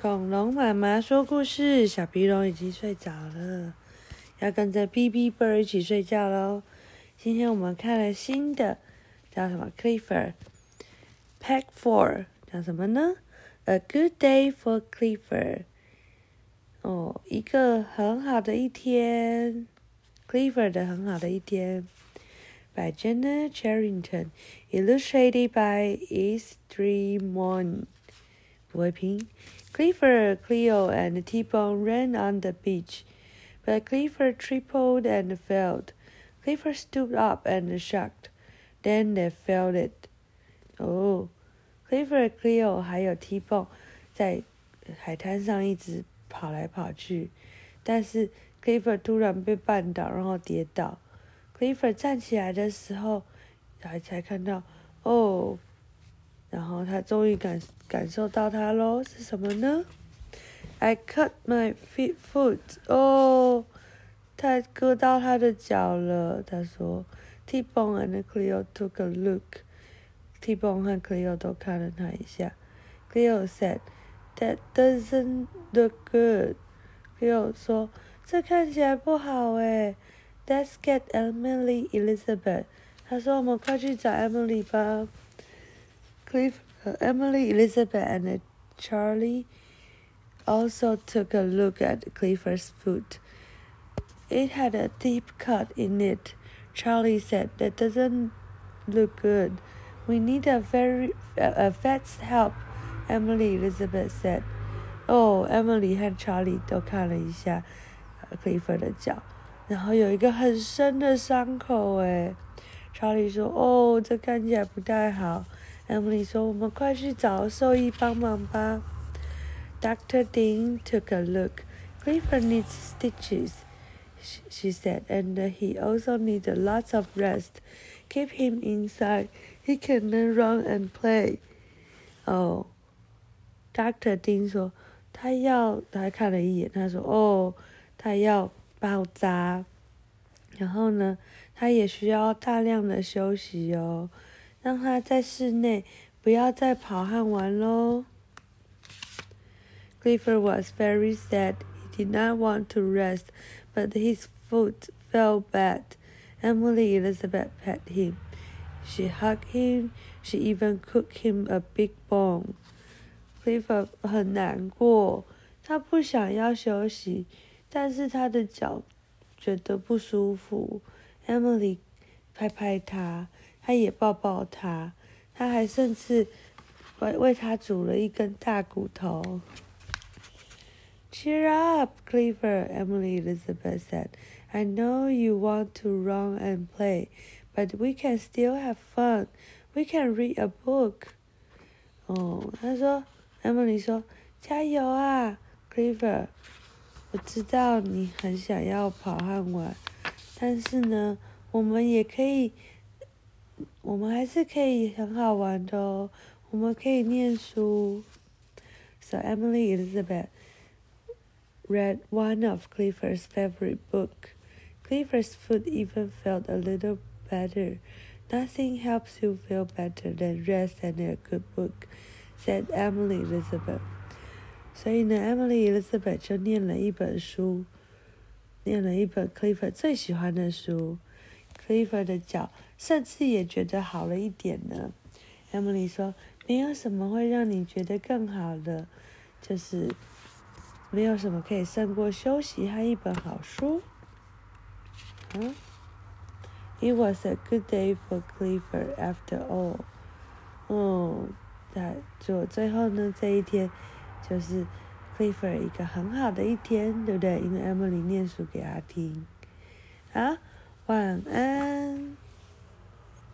恐龙妈妈说故事，小皮龙已经睡着了，要跟着 B B Bird 一起睡觉喽。今天我们看了新的，叫什么？Clifford Pack Four，叫什么呢？A good day for Clifford。哦，一个很好的一天，Clifford 的很好的一天。By Jenna Charrington，illustrated by East Stream One。不会拼。Clifford, Cleo, and T-Bone ran on the beach, but Clifford tripped and fell. Clifford stood up and shocked. Then they felt it. Oh, Clifford, Cleo 还有 T-Bone 在海滩上一直跑来跑去，但是 Clifford 突然被绊倒，然后跌倒。Clifford 站起来的时候，才才看到，哦。然后他终于感感受到它喽，是什么呢？I cut my feet foot，哦，他割到他的脚了。他说，T-Bone and Cleo took a look。T-Bone 和 Cleo 都看了他一下。Cleo said，That doesn't look good。Cleo 说，这看起来不好诶。Let's get Emily Elizabeth。他说，我们快去找 Emily 吧。Cliff, uh, Emily, Elizabeth, and Charlie also took a look at Clifford's foot. It had a deep cut in it. Charlie said, "That doesn't look good. We need a very a vet's help." Emily Elizabeth said. "Oh, Emily 和 Charlie 都看了一下 Clifford 的脚，然后有一个很深的伤口。诶，Charlie 说：“哦，这看起来不太好。” Emily 说：“我们快去找兽医帮忙吧。” Doctor Dean took a look. Clifford needs stitches, she said, and he also needs lots of rest. Keep him inside. He can then run and play. 哦，Doctor Dean 说他要，他看了一眼，他说：“哦，他要包扎，然后呢，他也需要大量的休息哦。”让他在室内，不要再跑和玩喽。Clifford was very sad. He did not want to rest, but his foot felt bad. Emily Elizabeth pet him. She hugged him. She even cooked him a big bone. Clifford 很难过，他不想要休息，但是他的脚觉得不舒服。Emily 拍拍他。 他也抱抱他，他还甚至为为他煮了一根大骨头。Cheer up, Clever," Emily Elizabeth said. I know you want to run and play, but we can still have fun. We can read a book. 哦，他说，Emily 说，加油啊，Clever！。我知道你很想要跑和玩，但是呢，我们也可以。我们还是可以很好玩的哦，我们可以念书。So Emily Elizabeth read one of Clifford's favorite book. Clifford's foot even felt a little better. Nothing helps you feel better than rest and a good book, said Emily Elizabeth. 所以呢，Emily Elizabeth 就念了一本书，念了一本 Clifford 最喜欢的书。Clifford 的脚 甚至也觉得好了一点呢。Emily 说：“没有什么会让你觉得更好的，就是没有什么可以胜过休息和一本好书。”嗯，It was a good day for Clifford after all。嗯，在就最后呢，这一天就是 Clifford 一个很好的一天，对不对？因为 Emily 念书给他听。啊。晚安。